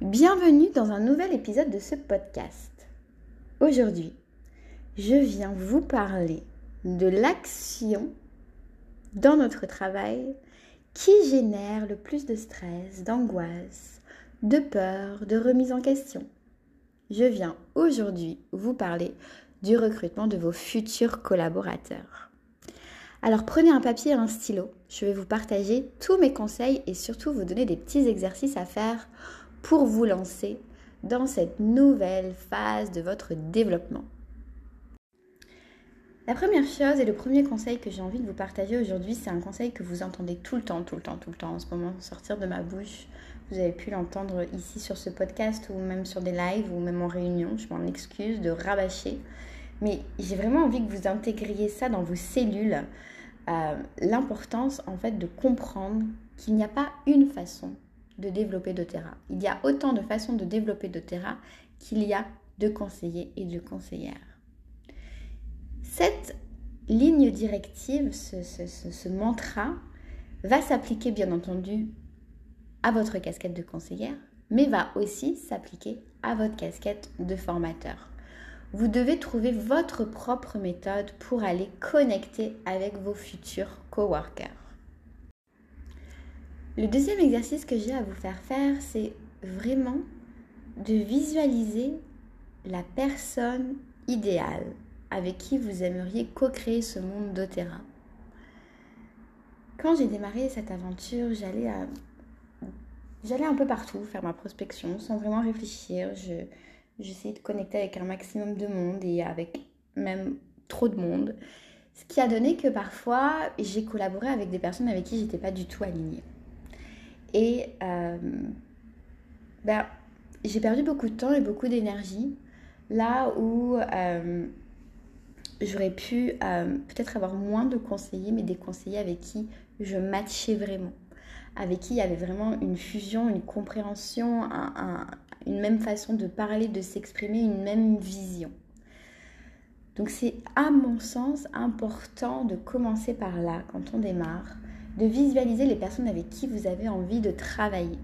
Bienvenue dans un nouvel épisode de ce podcast. Aujourd'hui, je viens vous parler de l'action dans notre travail qui génère le plus de stress, d'angoisse, de peur, de remise en question. Je viens aujourd'hui vous parler du recrutement de vos futurs collaborateurs. Alors prenez un papier et un stylo. Je vais vous partager tous mes conseils et surtout vous donner des petits exercices à faire pour vous lancer dans cette nouvelle phase de votre développement. La première chose et le premier conseil que j'ai envie de vous partager aujourd'hui, c'est un conseil que vous entendez tout le temps, tout le temps, tout le temps en ce moment sortir de ma bouche. Vous avez pu l'entendre ici sur ce podcast ou même sur des lives ou même en réunion. Je m'en excuse de rabâcher. Mais j'ai vraiment envie que vous intégriez ça dans vos cellules. Euh, l'importance en fait de comprendre qu'il n'y a pas une façon de développer doTERRA. Il y a autant de façons de développer doTERRA qu'il y a de conseillers et de conseillères. Cette ligne directive, ce, mantra, va s'appliquer bien entendu à votre casquette de conseillère, mais va aussi s'appliquer à votre casquette de formateur. Vous devez trouver votre propre méthode pour aller connecter avec vos futurs coworkers. Le deuxième exercice que j'ai à vous faire faire, c'est vraiment de visualiser la personne idéale avec qui vous aimeriez co-créer ce monde d'Otera. Quand j'ai démarré cette aventure, j'allais j'allais un peu partout faire ma prospection sans vraiment réfléchir. Je, j'essayais de connecter avec un maximum de monde et avec même trop de monde. Ce qui a donné que parfois j'ai collaboré avec des personnes avec qui j'étais pas du tout alignée. Et euh, ben, j'ai perdu beaucoup de temps et beaucoup d'énergie là où euh, j'aurais pu euh, peut-être avoir moins de conseillers, mais des conseillers avec qui je matchais vraiment, avec qui il y avait vraiment une fusion, une compréhension, une même façon de parler, de s'exprimer, une même vision. Donc c'est à mon sens important de commencer par là quand on démarre, de visualiser les personnes avec qui vous avez envie de travailler.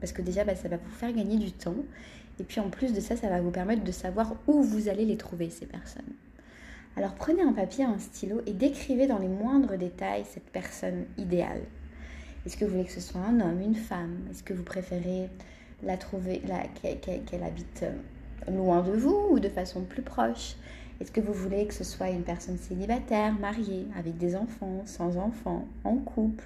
Parce que déjà, bah, ça va vous faire gagner du temps. Et puis en plus de ça, ça va vous permettre de savoir où vous allez les trouver, ces personnes. Alors prenez un papier, un stylo et décrivez dans les moindres détails cette personne idéale. Est-ce que vous voulez que ce soit un homme, une femme? Est-ce que vous préférez la trouver, qu'elle habite euh, loin de vous ou de façon plus proche? Est-ce que vous voulez que ce soit une personne célibataire, mariée, avec des enfants, sans enfants, en couple?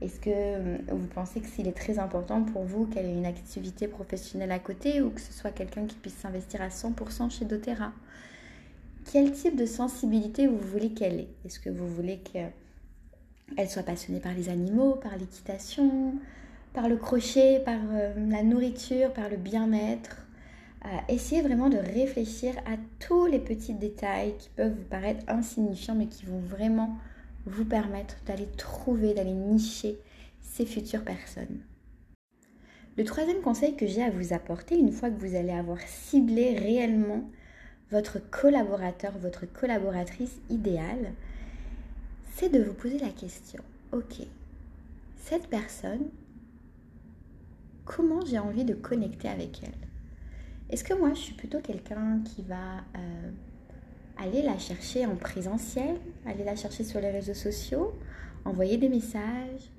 Est-ce que euh, vous pensez que s'il est très important pour vous qu'elle ait une activité professionnelle à côté ou que ce soit quelqu'un qui puisse s'investir à 100% chez doTERRA? Quel type de sensibilité vous voulez qu'elle ait? Est-ce que vous voulez qu'elle soit passionnée par les animaux, par l'équitation, par le crochet, par euh, la nourriture, par le bien-être? euh, Essayez vraiment de réfléchir à tous les petits détails qui peuvent vous paraître insignifiants mais qui vont vraiment vous permettre d'aller trouver, d'aller nicher ces futures personnes. Le troisième conseil que j'ai à vous apporter, une fois que vous allez avoir ciblé réellement votre collaborateur, votre collaboratrice idéale, c'est de vous poser la question, ok, cette personne, comment j'ai envie de connecter avec elle? Est-ce que moi, je suis plutôt quelqu'un qui va euh, aller la chercher en présentiel, aller la chercher sur les réseaux sociaux, envoyer des messages,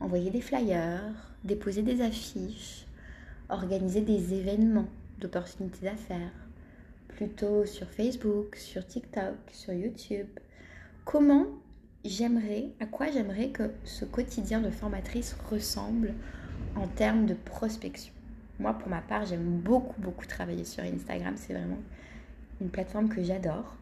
envoyer des flyers, déposer des affiches, organiser des événements d'opportunités d'affaires plutôt sur Facebook, sur TikTok, sur YouTube. Comment j'aimerais, à quoi j'aimerais que ce quotidien de formatrice ressemble en termes de prospection? Moi, pour ma part, j'aime beaucoup, beaucoup travailler sur Instagram. C'est vraiment une plateforme que j'adore.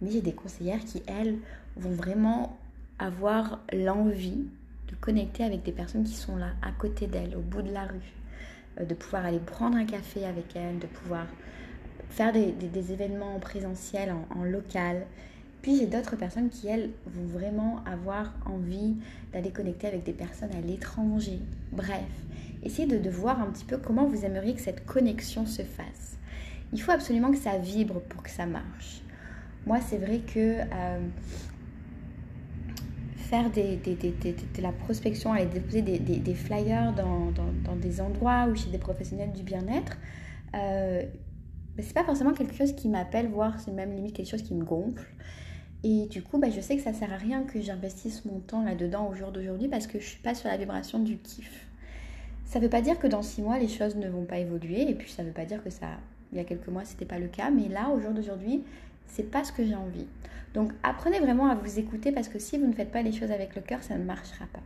Mais j'ai des conseillères qui, elles, vont vraiment avoir l'envie de connecter avec des personnes qui sont là, à côté d'elles, au bout de la rue, euh, de pouvoir aller prendre un café avec elles, de pouvoir faire des, événements en présentiel, en, local. Puis j'ai d'autres personnes qui, elles, vont vraiment avoir envie d'aller connecter avec des personnes à l'étranger. Bref, essayez de, voir un petit peu comment vous aimeriez que cette connexion se fasse. Il faut absolument que ça vibre pour que ça marche. Moi, c'est vrai que euh, faire de la prospection, aller déposer des, flyers dans, des endroits ou chez des professionnels du bien-être, euh, c'est pas forcément quelque chose qui m'appelle, voire c'est même limite quelque chose qui me gonfle. Et du coup, ben, je sais que ça sert à rien que j'investisse mon temps là-dedans au jour d'aujourd'hui parce que je suis pas sur la vibration du kiff. Ça veut pas dire que dans six mois les choses ne vont pas évoluer et puis ça veut pas dire que ça, il y a quelques mois c'était pas le cas, mais là au jour d'aujourd'hui, c'est pas ce que j'ai envie. Donc apprenez vraiment à vous écouter parce que si vous ne faites pas les choses avec le cœur, ça ne marchera pas.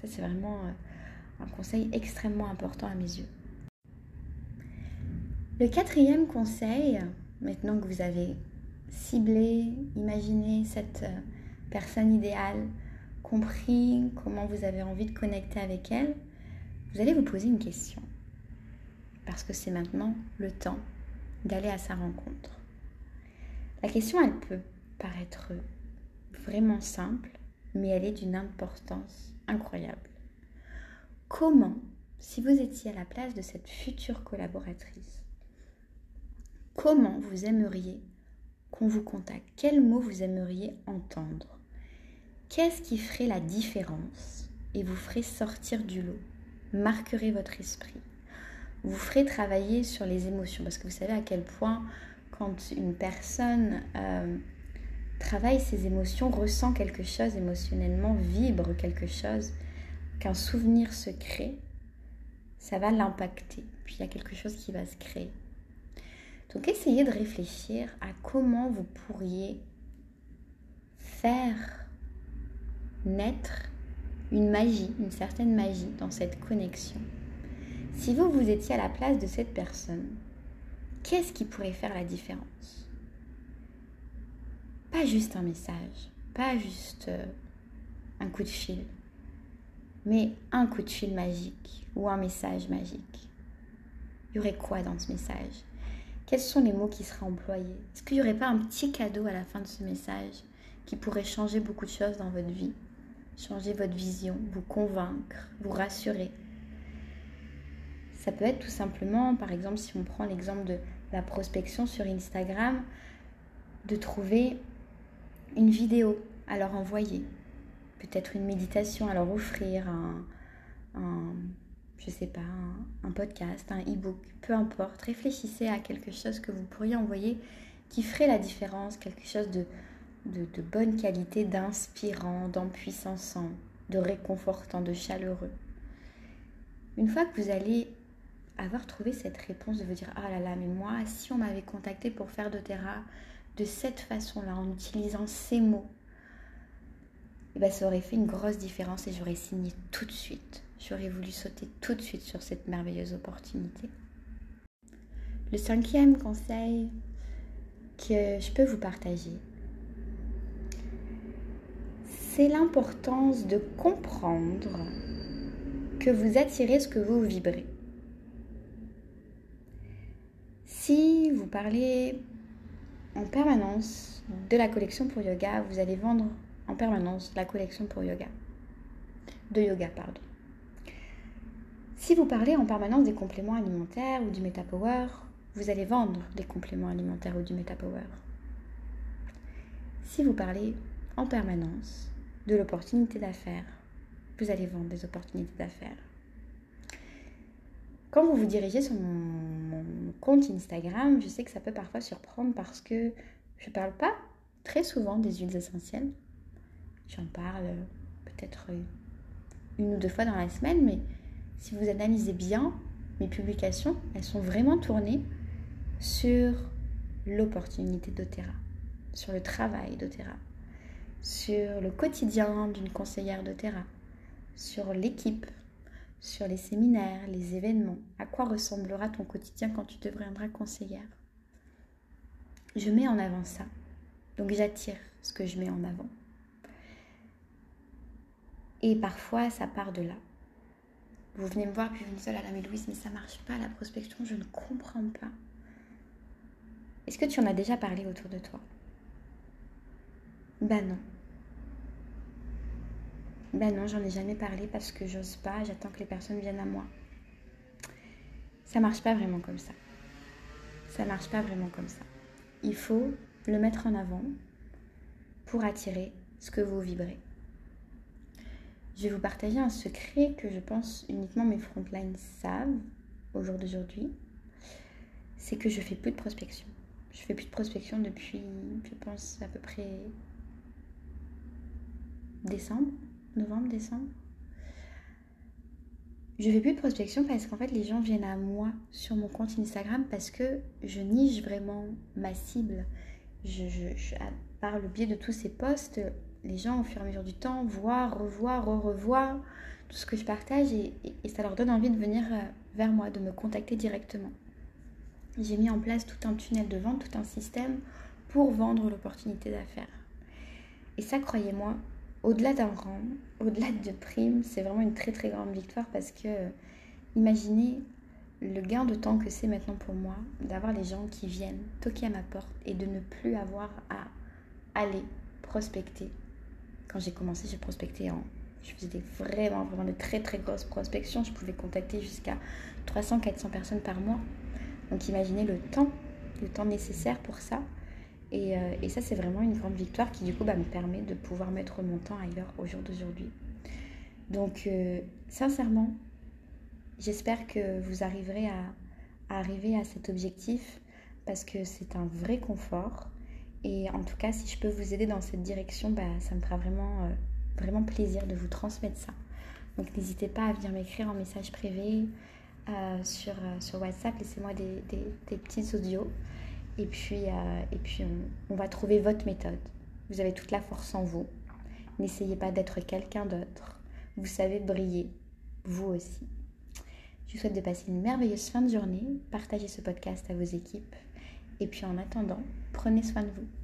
Ça c'est vraiment euh, un conseil extrêmement important à mes yeux. Le quatrième conseil, maintenant que vous avez ciblé, imaginé cette euh, personne idéale, compris comment vous avez envie de connecter avec elle, vous allez vous poser une question. Parce que c'est maintenant le temps d'aller à sa rencontre. La question, elle peut paraître vraiment simple, mais elle est d'une importance incroyable. Comment, si vous étiez à la place de cette future collaboratrice, comment vous aimeriez qu'on vous contacte Quels mots vous aimeriez entendre? Qu'est-ce qui ferait la différence et vous ferait sortir du lot Marquerait votre esprit? Vous ferez travailler sur les émotions parce que vous savez à quel point quand une personne euh, travaille ses émotions, ressent quelque chose émotionnellement, vibre quelque chose, qu'un souvenir se crée, ça va l'impacter. Puis il y a quelque chose qui va se créer. Donc essayez de réfléchir à comment vous pourriez faire naître une magie, une certaine magie dans cette connexion. Si vous, vous étiez à la place de cette personne, qu'est-ce qui pourrait faire la différence? Pas juste un message, pas juste euh, un coup de fil, mais un coup de fil magique ou un message magique. Il y aurait quoi dans ce message? Quels sont les mots qui seraient employés? Est-ce qu'il n'y aurait pas un petit cadeau à la fin de ce message qui pourrait changer beaucoup de choses dans votre vie? Changer votre vision, vous convaincre, vous rassurer? Ça peut être tout simplement, par exemple, si on prend l'exemple de la prospection sur Instagram, de trouver une vidéo à leur envoyer, peut-être une méditation à leur offrir, un, je sais pas, un, podcast, un e-book, peu importe. Réfléchissez à quelque chose que vous pourriez envoyer qui ferait la différence, quelque chose de, de, bonne qualité, d'inspirant, d'empuissant, de réconfortant, de chaleureux. Une fois que vous allez avoir trouvé cette réponse de vous dire ah là là mais moi si on m'avait contacté pour faire de Terra de cette façon-là en utilisant ces mots eh ben, ça aurait fait une grosse différence et j'aurais signé tout de suite. J'aurais voulu sauter tout de suite sur cette merveilleuse opportunité. Le cinquième conseil que je peux vous partager c'est l'importance de comprendre que vous attirez ce que vous vibrez. Si vous parlez en permanence de la collection pour yoga, vous allez vendre en permanence la collection pour yoga. De yoga, pardon. Si vous parlez en permanence des compléments alimentaires ou du MetaPower, vous allez vendre des compléments alimentaires ou du MetaPower. Si vous parlez en permanence de l'opportunité d'affaires, vous allez vendre des opportunités d'affaires. Quand vous vous dirigez sur mon, compte Instagram, je sais que ça peut parfois surprendre parce que je ne parle pas très souvent des huiles essentielles. J'en parle peut-être une ou deux fois dans la semaine, mais si vous analysez bien mes publications, elles sont vraiment tournées sur l'opportunité d'Otera, sur le travail d'Otera, sur le quotidien d'une conseillère d'Otera, sur l'équipe sur les séminaires, les événements. À quoi ressemblera ton quotidien quand tu deviendras conseillère? Je mets en avant ça. Donc j'attire ce que je mets en avant. Et parfois, ça part de là. Vous venez me voir, puis vous me dites, oh là mais Louise, mais ça marche pas la prospection, je ne comprends pas. Est-ce que tu en as déjà parlé autour de toi? Ben non. Ben non, j'en ai jamais parlé parce que j'ose pas, j'attends que les personnes viennent à moi. Ça marche pas vraiment comme ça. Ça marche pas vraiment comme ça. Il faut le mettre en avant pour attirer ce que vous vibrez. Je vais vous partager un secret que je pense uniquement mes frontlines savent au jour d'aujourd'hui. C'est que je fais plus de prospection. Je fais plus de prospection depuis, je pense, à peu près décembre, novembre, décembre. Je fais plus de prospection parce qu'en fait les gens viennent à moi sur mon compte Instagram parce que je niche vraiment ma cible. Je, par le biais de tous ces posts, les gens au fur et à mesure du temps voient, revoient, re-revoient tout ce que je partage et, ça leur donne envie de venir euh, vers moi, de me contacter directement. J'ai mis en place tout un tunnel de vente, tout un système pour vendre l'opportunité d'affaires. Et ça, croyez-moi, au-delà d'un rang, au-delà de primes, c'est vraiment une très très grande victoire parce que imaginez le gain de temps que c'est maintenant pour moi d'avoir les gens qui viennent toquer à ma porte et de ne plus avoir à aller prospecter quand j'ai commencé, j'ai prospecté en. Je faisais vraiment, vraiment de très très grosses prospections. Je pouvais contacter jusqu'à 300-400 personnes par mois. Donc imaginez le temps, le temps nécessaire pour ça. Et, euh, et ça, c'est vraiment une grande victoire qui du coup bah, me permet de pouvoir mettre mon temps ailleurs au jour d'aujourd'hui. Donc euh, sincèrement, j'espère que vous arriverez à arriver à cet objectif parce que c'est un vrai confort. Et en tout cas, si je peux vous aider dans cette direction, bah, ça me fera vraiment, euh, vraiment plaisir de vous transmettre ça. Donc n'hésitez pas à venir m'écrire en message privé euh, sur, euh, sur WhatsApp. Laissez-moi des, petits audios. Et puis, et puis on, on va trouver votre méthode. Vous avez toute la force en vous. N'essayez pas d'être quelqu'un d'autre. Vous savez briller, vous aussi. Je vous souhaite de passer une merveilleuse fin de journée. Partagez ce podcast à vos équipes et puis en attendant, prenez soin de vous.